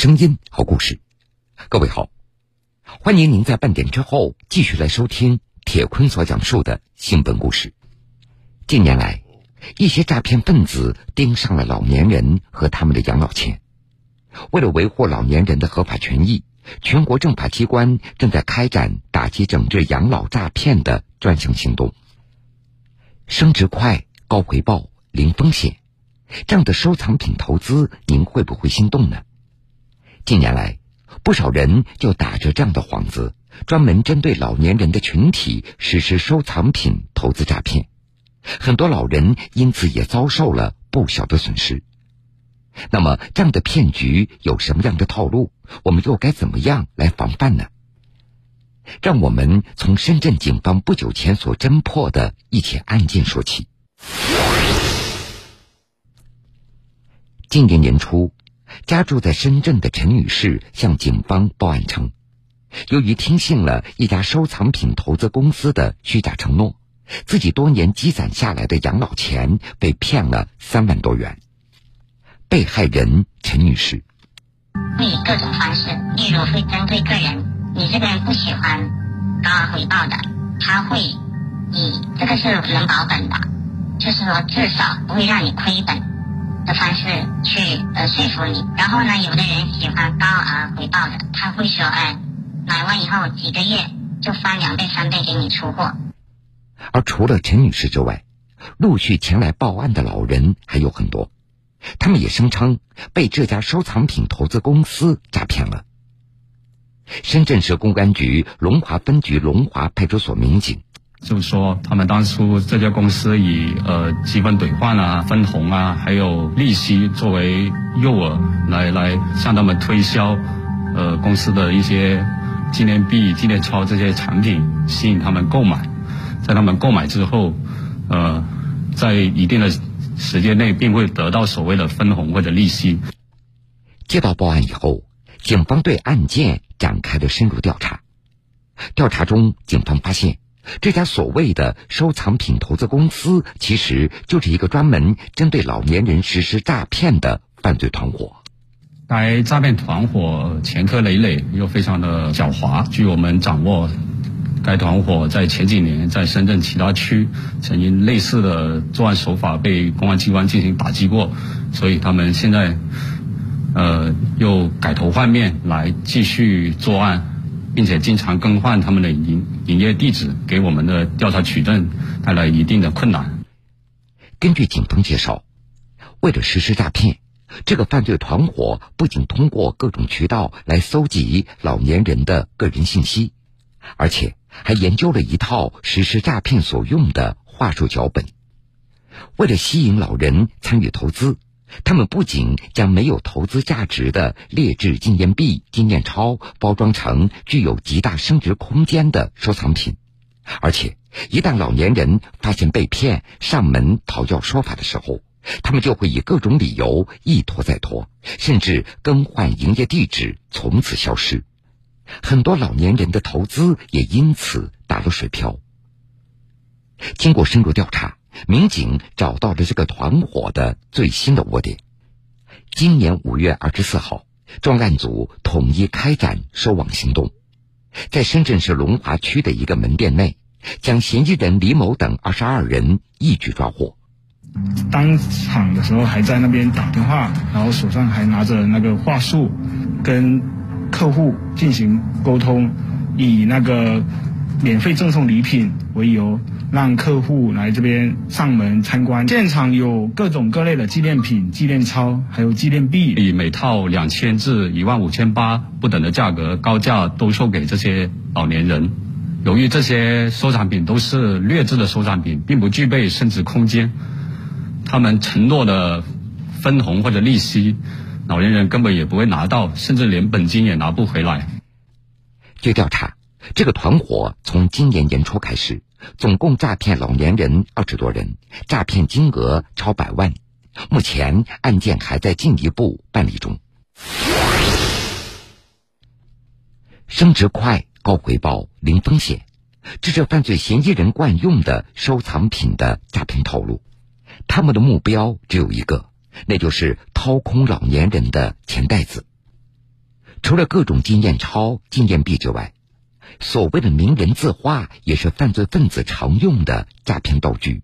声音，好故事。各位好，欢迎您在半点之后继续来收听铁坤所讲述的新闻故事。近年来，一些诈骗分子盯上了老年人和他们的养老钱。为了维护老年人的合法权益，全国政法机关正在开展打击整治养老诈骗的专项行动。升值快、高回报、零风险，这样的收藏品投资，您会不会心动呢？近年来，不少人就打着这样的幌子，专门针对老年人的群体实施收藏品投资诈骗，很多老人因此也遭受了不小的损失。那么，这样的骗局有什么样的套路？我们又该怎么样来防范呢？让我们从深圳警方不久前所侦破的一起案件说起。今年年初。家住在深圳的陈女士向警方报案称，由于听信了一家收藏品投资公司的虚假承诺，自己多年积攒下来的养老钱被骗了三万多元。被害人陈女士，会以各种方式，例如会针对个人，你这个人不喜欢高额回报的，他会以这个是能保本的，就是说至少不会让你亏本。的方式去呃说服你，然后呢，有的人喜欢高额回报的，他会说，哎，买完以后几个月就翻两倍三倍给你出货。而除了陈女士之外，陆续前来报案的老人还有很多，他们也声称被这家收藏品投资公司诈骗了。深圳市公安局龙华分局龙华派出所民警。就是说，他们当初这家公司以呃积分兑换啊、分红啊，还有利息作为诱饵，来来向他们推销，呃公司的一些纪念币、纪念钞这些产品，吸引他们购买。在他们购买之后，呃，在一定的时间内，并会得到所谓的分红或者利息。接到报案以后，警方对案件展开了深入调查。调查中，警方发现。这家所谓的收藏品投资公司，其实就是一个专门针对老年人实施诈骗的犯罪团伙。该诈骗团伙前科累累，又非常的狡猾。据我们掌握，该团伙在前几年在深圳其他区曾经类似的作案手法被公安机关进行打击过，所以他们现在呃又改头换面来继续作案。并且经常更换他们的营营业地址，给我们的调查取证带来一定的困难。根据警方介绍，为了实施诈骗，这个犯罪团伙不仅通过各种渠道来搜集老年人的个人信息，而且还研究了一套实施诈骗所用的话术脚本。为了吸引老人参与投资。他们不仅将没有投资价值的劣质纪念币、纪念钞包装成具有极大升值空间的收藏品，而且一旦老年人发现被骗上门讨要说法的时候，他们就会以各种理由一拖再拖，甚至更换营业地址，从此消失。很多老年人的投资也因此打了水漂。经过深入调查。民警找到了这个团伙的最新的窝点。今年五月二十四号，专案组统一开展收网行动，在深圳市龙华区的一个门店内，将嫌疑人李某等二十二人一举抓获。当场的时候还在那边打电话，然后手上还拿着那个话术，跟客户进行沟通，以那个免费赠送礼品为由。让客户来这边上门参观，现场有各种各类的纪念品、纪念钞，还有纪念币，以每套两千至一万五千八不等的价格高价兜售给这些老年人。由于这些收藏品都是劣质的收藏品，并不具备升值空间，他们承诺的分红或者利息，老年人根本也不会拿到，甚至连本金也拿不回来。据调查，这个团伙从今年年初开始。总共诈骗老年人二十多人，诈骗金额超百万。目前案件还在进一步办理中。升值快、高回报、零风险，这是犯罪嫌疑人惯用的收藏品的诈骗套路。他们的目标只有一个，那就是掏空老年人的钱袋子。除了各种纪念钞、纪念币之外，所谓的名人字画也是犯罪分子常用的诈骗道具，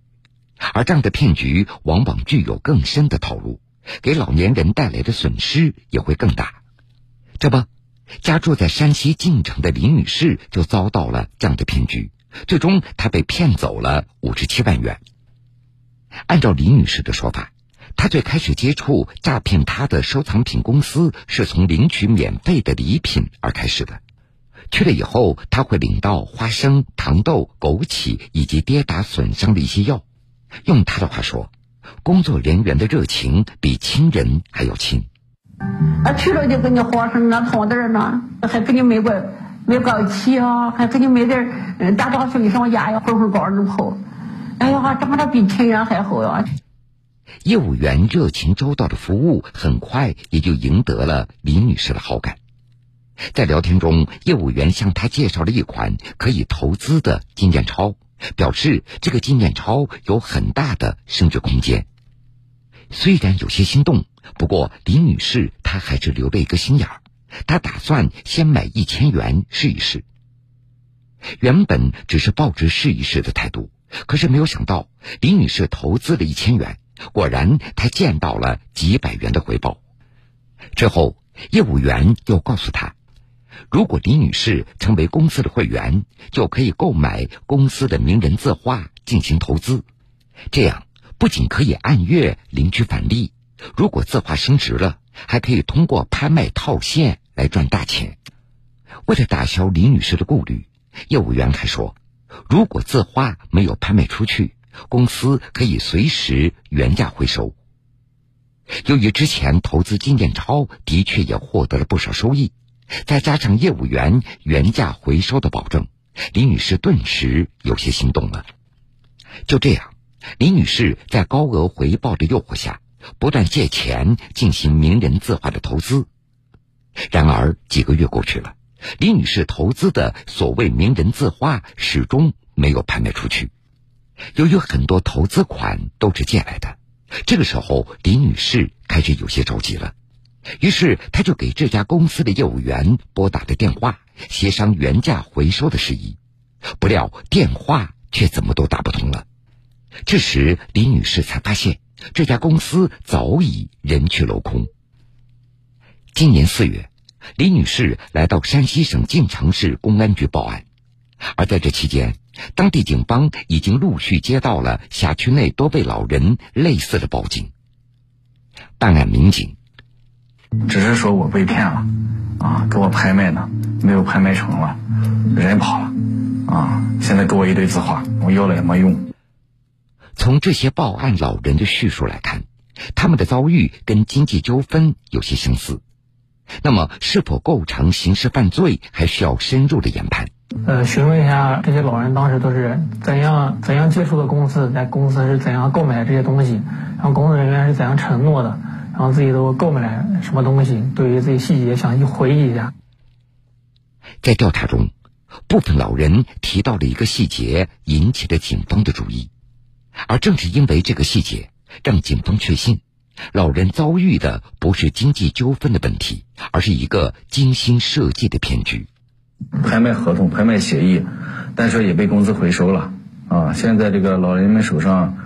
而这样的骗局往往具有更深的套路，给老年人带来的损失也会更大。这不，家住在山西晋城的李女士就遭到了这样的骗局，最终她被骗走了五十七万元。按照李女士的说法，她最开始接触诈骗她的收藏品公司是从领取免费的礼品而开始的。去了以后，他会领到花生、糖豆、枸杞以及跌打损伤的一些药。用他的话说，工作人员的热情比亲人还要亲。啊，去了就给你花生啊、糖豆呢，还给你买个买枸杞啊，还给你买点嗯打打水上牙呀、混混膏子泡。哎呀，长得比亲人还好呀！业务员热情周到的服务，很快也就赢得了李女士的好感。在聊天中，业务员向他介绍了一款可以投资的纪念钞，表示这个纪念钞有很大的升值空间。虽然有些心动，不过李女士她还是留了一个心眼儿，她打算先买一千元试一试。原本只是抱着试一试的态度，可是没有想到李女士投资了一千元，果然她见到了几百元的回报。之后，业务员又告诉她。如果李女士成为公司的会员，就可以购买公司的名人字画进行投资。这样不仅可以按月领取返利，如果字画升值了，还可以通过拍卖套现来赚大钱。为了打消李女士的顾虑，业务员还说，如果字画没有拍卖出去，公司可以随时原价回收。由于之前投资纪念钞的确也获得了不少收益。再加上业务员原价回收的保证，李女士顿时有些心动了。就这样，李女士在高额回报的诱惑下，不断借钱进行名人字画的投资。然而几个月过去了，李女士投资的所谓名人字画始终没有拍卖出去。由于很多投资款都是借来的，这个时候李女士开始有些着急了。于是，他就给这家公司的业务员拨打了电话，协商原价回收的事宜。不料电话却怎么都打不通了。这时，李女士才发现这家公司早已人去楼空。今年四月，李女士来到山西省晋城市公安局报案，而在这期间，当地警方已经陆续接到了辖区内多位老人类似的报警。办案民警。只是说我被骗了，啊，给我拍卖呢，没有拍卖成了，人跑了，啊，现在给我一堆字画，我要了也没用。从这些报案老人的叙述来看，他们的遭遇跟经济纠纷有些相似。那么，是否构成刑事犯罪，还需要深入的研判。呃，询问一下这些老人当时都是怎样怎样接触的公司，在公司是怎样购买这些东西，然后工作人员是怎样承诺的。然后自己都购买了什么东西？对于这些细节详细回忆一下。在调查中，部分老人提到了一个细节，引起了警方的注意。而正是因为这个细节，让警方确信，老人遭遇的不是经济纠纷的问题，而是一个精心设计的骗局。拍卖合同、拍卖协议，但是也被公司回收了。啊，现在这个老人们手上。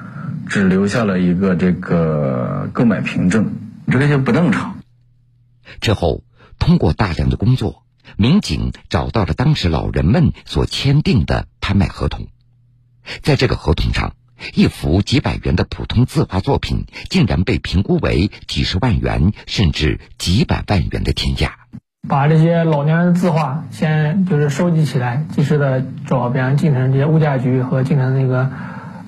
只留下了一个这个购买凭证，这个就不正常。之后，通过大量的工作，民警找到了当时老人们所签订的拍卖合同。在这个合同上，一幅几百元的普通字画作品，竟然被评估为几十万元甚至几百万元的天价。把这些老年人的字画先就是收集起来，及时的找比方晋城这些物价局和进城那个。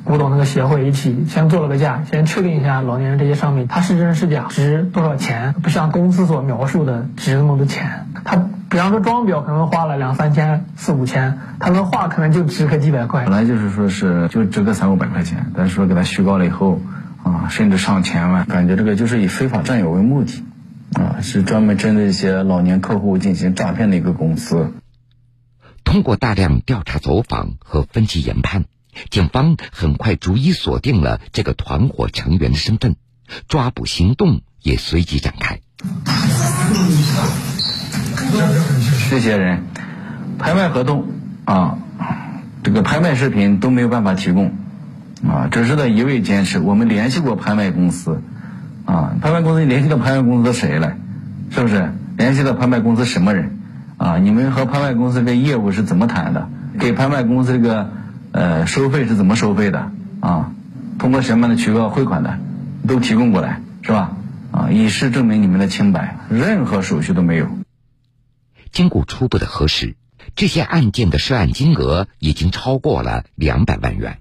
古董那个协会一起先做了个价，先确定一下老年人这些商品它是真是假，值多少钱？不像公司所描述的值那么多钱。他比方说装裱可能花了两三千、四五千，他的画可能就值个几百块。本来就是说是就值个三五百块钱，但是说给他虚高了以后，啊，甚至上千万，感觉这个就是以非法占有为目的，啊，是专门针对一些老年客户进行诈骗的一个公司。通过大量调查走访和分析研判。警方很快逐一锁定了这个团伙成员的身份，抓捕行动也随即展开。这些人拍卖合同啊，这个拍卖视频都没有办法提供啊，只是他一味坚持。我们联系过拍卖公司啊，拍卖公司联系到拍卖公司谁了？是不是联系到拍卖公司什么人？啊，你们和拍卖公司这个业务是怎么谈的？给拍卖公司这个呃收费是怎么收费的？啊，通过什么样的渠道汇款的？都提供过来，是吧？啊，以示证明你们的清白，任何手续都没有。经过初步的核实，这些案件的涉案金额已经超过了两百万元，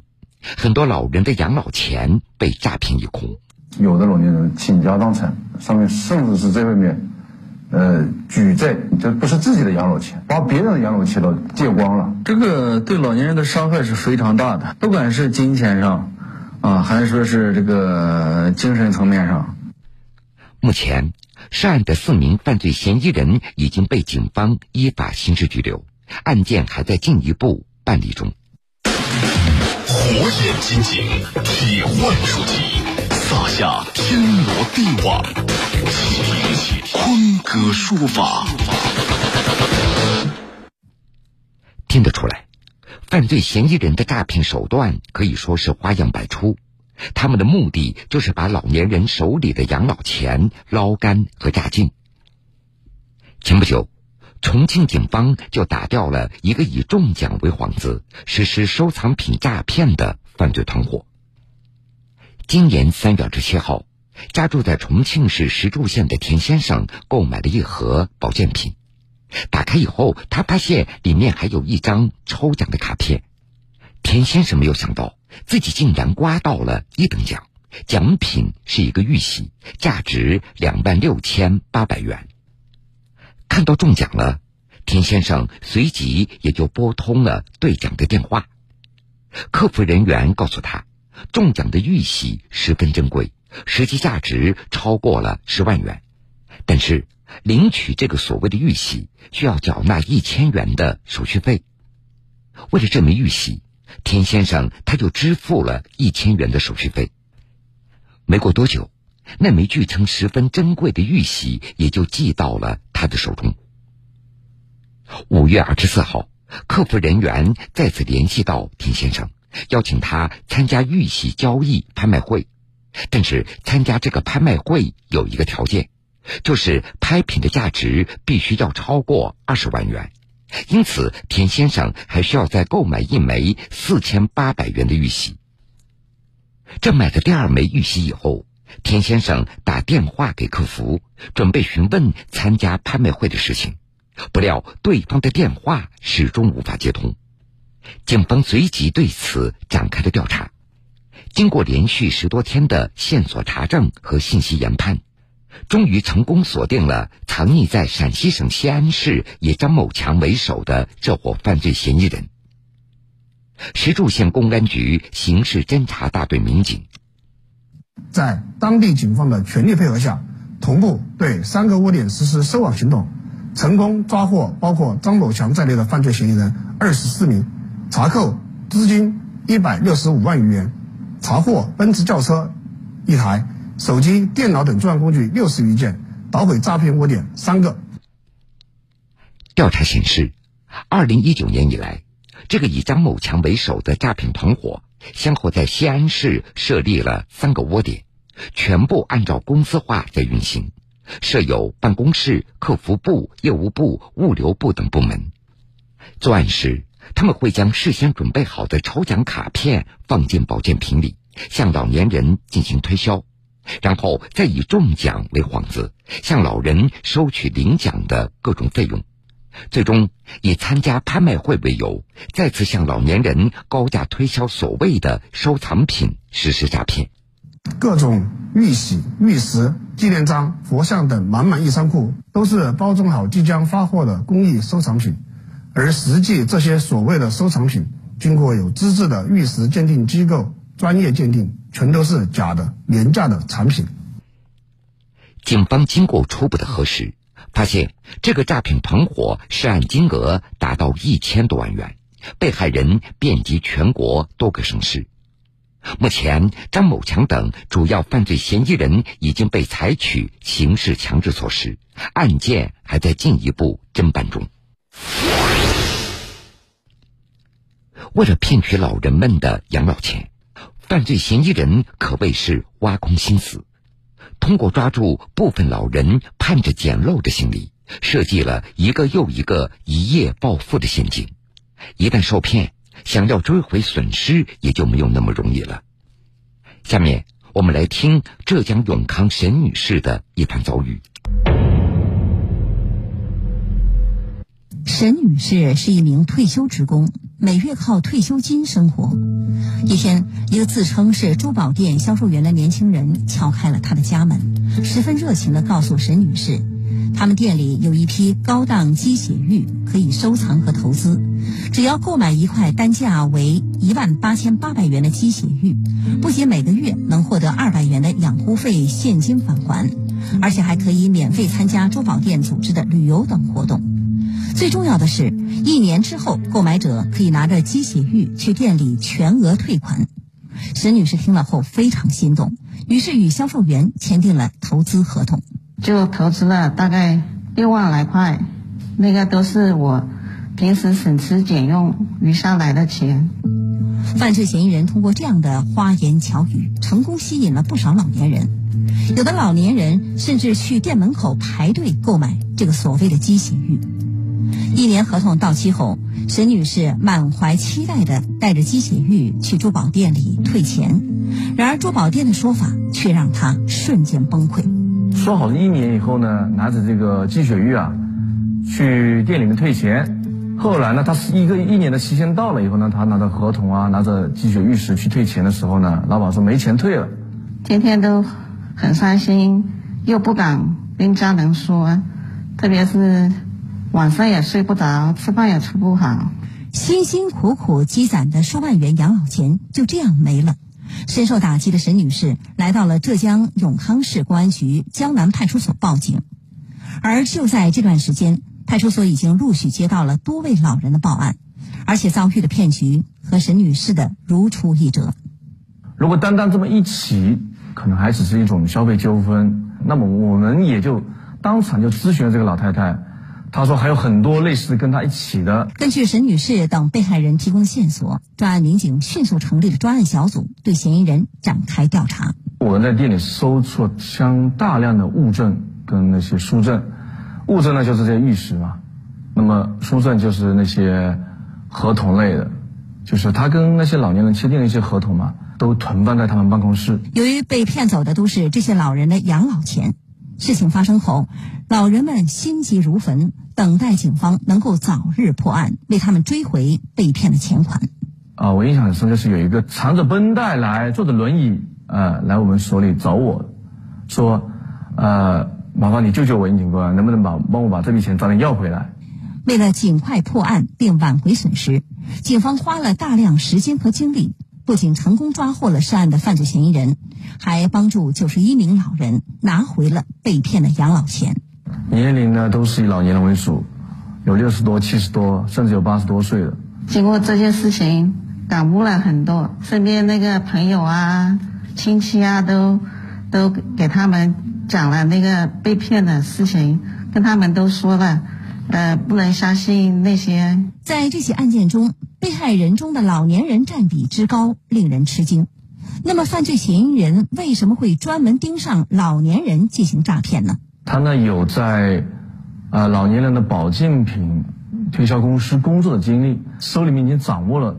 很多老人的养老钱被诈骗一空。有的老年人倾家荡产，上面甚至是在外面，呃，举债，这不是自己的养老钱，把别人的养老钱都借光了。这个对老年人的伤害是非常大的，不管是金钱上，啊，还是说是这个精神层面上。目前。涉案的四名犯罪嫌疑人已经被警方依法刑事拘留，案件还在进一步办理中。火眼金睛，铁腕出击，撒下天罗地网，请听坤哥说法。听得出来，犯罪嫌疑人的诈骗手段可以说是花样百出。他们的目的就是把老年人手里的养老钱捞干和榨尽。前不久，重庆警方就打掉了一个以中奖为幌子实施收藏品诈骗的犯罪团伙。今年三月二十七号，家住在重庆市石柱县的田先生购买了一盒保健品，打开以后，他发现里面还有一张抽奖的卡片。田先生没有想到。自己竟然刮到了一等奖，奖品是一个玉玺，价值两万六千八百元。看到中奖了，田先生随即也就拨通了兑奖的电话。客服人员告诉他，中奖的玉玺十分珍贵，实际价值超过了十万元，但是领取这个所谓的玉玺需要缴纳一千元的手续费。为了这枚玉玺。田先生他就支付了一千元的手续费。没过多久，那枚据称十分珍贵的玉玺也就寄到了他的手中。五月二十四号，客服人员再次联系到田先生，邀请他参加玉玺交易拍卖会。但是参加这个拍卖会有一个条件，就是拍品的价值必须要超过二十万元。因此，田先生还需要再购买一枚四千八百元的玉玺。这买的第二枚玉玺以后，田先生打电话给客服，准备询问参加拍卖会的事情，不料对方的电话始终无法接通。警方随即对此展开了调查。经过连续十多天的线索查证和信息研判。终于成功锁定了藏匿在陕西省西安市以张某强为首的这伙犯罪嫌疑人。石柱县公安局刑事侦查大队民警在当地警方的全力配合下，同步对三个窝点实施收网行动，成功抓获包括张某强在内的犯罪嫌疑人二十四名，查扣资金一百六十五万余元，查获奔驰轿车一台。手机、电脑等作案工具六十余件，捣毁诈骗窝点三个。调查显示，二零一九年以来，这个以张某强为首的诈骗团伙，先后在西安市设立了三个窝点，全部按照公司化在运行，设有办公室、客服部、业务部、物流部等部门。作案时，他们会将事先准备好的抽奖卡片放进保健品里，向老年人进行推销。然后再以中奖为幌子，向老人收取领奖的各种费用，最终以参加拍卖会为由，再次向老年人高价推销所谓的收藏品实施诈骗。各种玉玺、玉石、纪念章、佛像等满满一仓库，都是包装好即将发货的公益收藏品，而实际这些所谓的收藏品，经过有资质的玉石鉴定机构专业鉴定。全都是假的、廉价的产品。警方经过初步的核实，发现这个诈骗团伙涉案金额达到一千多万元，被害人遍及全国多个省市。目前，张某强等主要犯罪嫌疑人已经被采取刑事强制措施，案件还在进一步侦办中。为了骗取老人们的养老钱，犯罪嫌疑人可谓是挖空心思，通过抓住部分老人盼着捡漏的心理，设计了一个又一个一夜暴富的陷阱。一旦受骗，想要追回损失也就没有那么容易了。下面我们来听浙江永康沈女士的一番遭遇。沈女士是一名退休职工，每月靠退休金生活。一天，一个自称是珠宝店销售员的年轻人敲开了她的家门，十分热情地告诉沈女士。他们店里有一批高档鸡血玉，可以收藏和投资。只要购买一块单价为一万八千八百元的鸡血玉，不仅每个月能获得二百元的养护费现金返还，而且还可以免费参加珠宝店组织的旅游等活动。最重要的是，一年之后，购买者可以拿着鸡血玉去店里全额退款。沈女士听了后非常心动，于是与销售员签订了投资合同。就投资了大概六万来块，那个都是我平时省吃俭用余下来的钱。犯罪嫌疑人通过这样的花言巧语，成功吸引了不少老年人。有的老年人甚至去店门口排队购买这个所谓的鸡血玉。一年合同到期后，沈女士满怀期待地带着鸡血玉去珠宝店里退钱，然而珠宝店的说法却让她瞬间崩溃。说好了一年以后呢，拿着这个鸡血玉啊，去店里面退钱。后来呢，他是一个一年的期限到了以后呢，他拿着合同啊，拿着鸡血玉石去退钱的时候呢，老板说没钱退了。天天都很伤心，又不敢跟家人说，特别是晚上也睡不着，吃饭也吃不好。辛辛苦苦积攒的数万元养老钱就这样没了。深受打击的沈女士来到了浙江永康市公安局江南派出所报警，而就在这段时间，派出所已经陆续接到了多位老人的报案，而且遭遇的骗局和沈女士的如出一辙。如果单单这么一起，可能还只是一种消费纠纷，那么我们也就当场就咨询了这个老太太。他说还有很多类似跟他一起的。根据沈女士等被害人提供的线索，专案民警迅速成立了专案小组，对嫌疑人展开调查。我们在店里搜出了相大量的物证跟那些书证，物证呢就是这些玉石嘛，那么书证就是那些合同类的，就是他跟那些老年人签订的一些合同嘛，都囤放在他们办公室。由于被骗走的都是这些老人的养老钱。事情发生后，老人们心急如焚，等待警方能够早日破案，为他们追回被骗的钱款。啊，我印象很深，就是有一个缠着绷带来，坐着轮椅，呃，来我们所里找我，说，呃，麻烦你救救我，警官，能不能把帮我把这笔钱早点要回来？为了尽快破案并挽回损失，警方花了大量时间和精力。不仅成功抓获了涉案的犯罪嫌疑人，还帮助九十一名老人拿回了被骗的养老钱。年龄呢都是以老年人为主，有六十多、七十多，甚至有八十多岁的。经过这件事情，感悟了很多。身边那个朋友啊、亲戚啊，都都给他们讲了那个被骗的事情，跟他们都说了，呃，不能相信那些。在这起案件中。被害人中的老年人占比之高令人吃惊。那么，犯罪嫌疑人为什么会专门盯上老年人进行诈骗呢？他呢有在，呃老年人的保健品推销公司工作的经历，手里面已经掌握了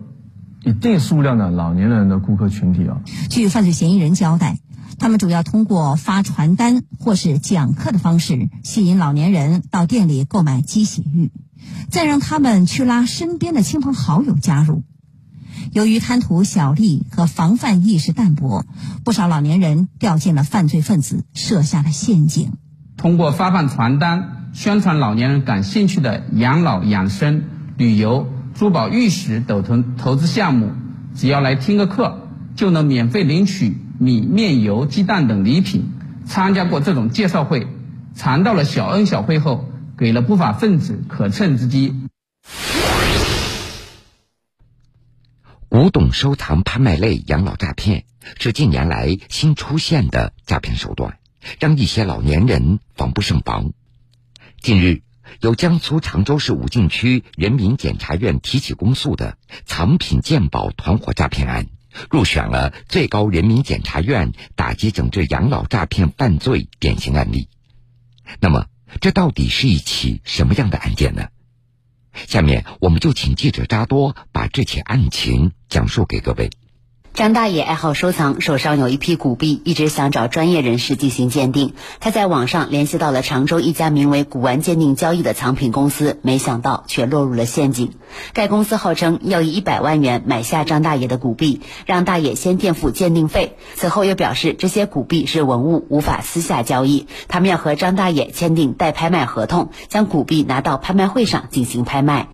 一定数量的老年人的顾客群体啊。据犯罪嫌疑人交代，他们主要通过发传单或是讲课的方式，吸引老年人到店里购买鸡血玉。再让他们去拉身边的亲朋好友加入。由于贪图小利和防范意识淡薄，不少老年人掉进了犯罪分子设下的陷阱。通过发放传单，宣传老年人感兴趣的养老养生、旅游、珠宝玉石等投投资项目，只要来听个课，就能免费领取米面油鸡蛋等礼品。参加过这种介绍会，尝到了小恩小惠后。给了不法分子可乘之机。古董收藏拍卖类养老诈骗是近年来新出现的诈骗手段，让一些老年人防不胜防。近日，由江苏常州市武进区人民检察院提起公诉的藏品鉴宝团伙诈骗案，入选了最高人民检察院打击整治养老诈骗犯罪典型案例。那么，这到底是一起什么样的案件呢？下面我们就请记者扎多把这起案情讲述给各位。张大爷爱好收藏，手上有一批古币，一直想找专业人士进行鉴定。他在网上联系到了常州一家名为“古玩鉴定交易”的藏品公司，没想到却落入了陷阱。该公司号称要以一百万元买下张大爷的古币，让大爷先垫付鉴定费。此后又表示这些古币是文物，无法私下交易，他们要和张大爷签订代拍卖合同，将古币拿到拍卖会上进行拍卖。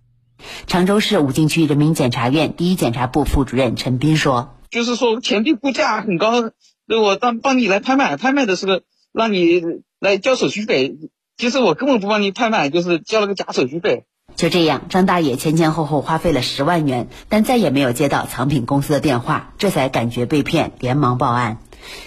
常州市武进区人民检察院第一检察部副主任陈斌说。就是说钱币估价很高，我当帮你来拍卖，拍卖的时候让你来交手续费，其实我根本不帮你拍卖，就是交了个假手续费。就这样，张大爷前前后后花费了十万元，但再也没有接到藏品公司的电话，这才感觉被骗，连忙报案。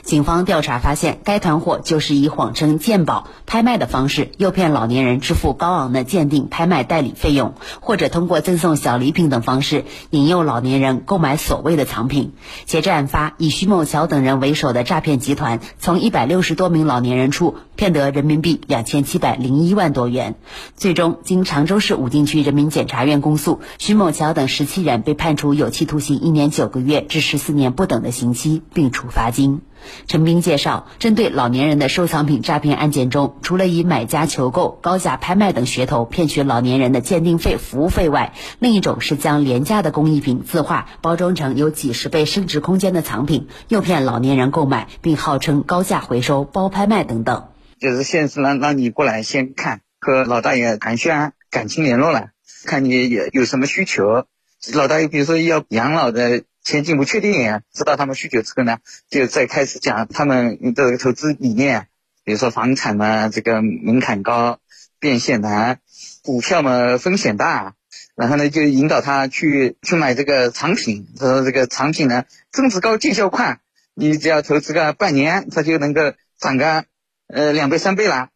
警方调查发现，该团伙就是以谎称鉴宝拍卖的方式，诱骗老年人支付高昂的鉴定、拍卖代理费用，或者通过赠送小礼品等方式，引诱老年人购买所谓的藏品。截至案发，以徐某桥等人为首的诈骗集团，从一百六十多名老年人处骗得人民币两千七百零一万多元。最终，经常州市武进区人民检察院公诉，徐某桥等十七人被判处有期徒刑一年九个月至十四年不等的刑期，并处罚金。陈斌介绍，针对老年人的收藏品诈骗案件中，除了以买家求购、高价拍卖等噱头骗取老年人的鉴定费、服务费外，另一种是将廉价的工艺品字画包装成有几十倍升值空间的藏品，诱骗老年人购买，并号称高价回收、包拍卖等等。就是先是让让你过来先看，和老大爷寒暄、感情联络了，看你有有什么需求。老大爷比如说要养老的。前景不确定，知道他们需求之后呢，就再开始讲他们的投资理念，比如说房产嘛，这个门槛高，变现难；股票嘛，风险大。然后呢，就引导他去去买这个产品，他说这个产品呢，增值高，见效快，你只要投资个半年，它就能够涨个呃两倍三倍了。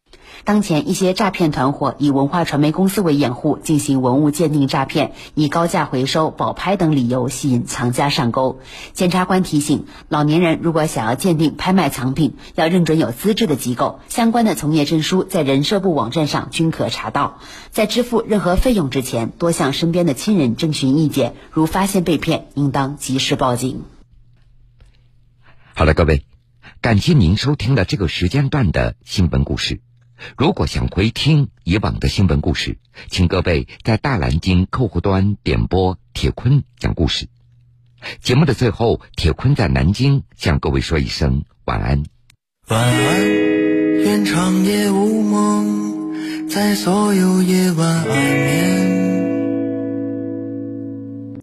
当前，一些诈骗团伙以文化传媒公司为掩护，进行文物鉴定诈骗，以高价回收、保拍等理由吸引藏家上钩。检察官提醒，老年人如果想要鉴定、拍卖藏品，要认准有资质的机构，相关的从业证书在人社部网站上均可查到。在支付任何费用之前，多向身边的亲人征询意见。如发现被骗，应当及时报警。好了，各位，感谢您收听了这个时间段的新闻故事。如果想回听以往的新闻故事，请各位在大蓝鲸客户端点播铁坤讲故事。节目的最后，铁坤在南京向各位说一声晚安。晚安，愿长夜无梦，在所有夜晚安眠。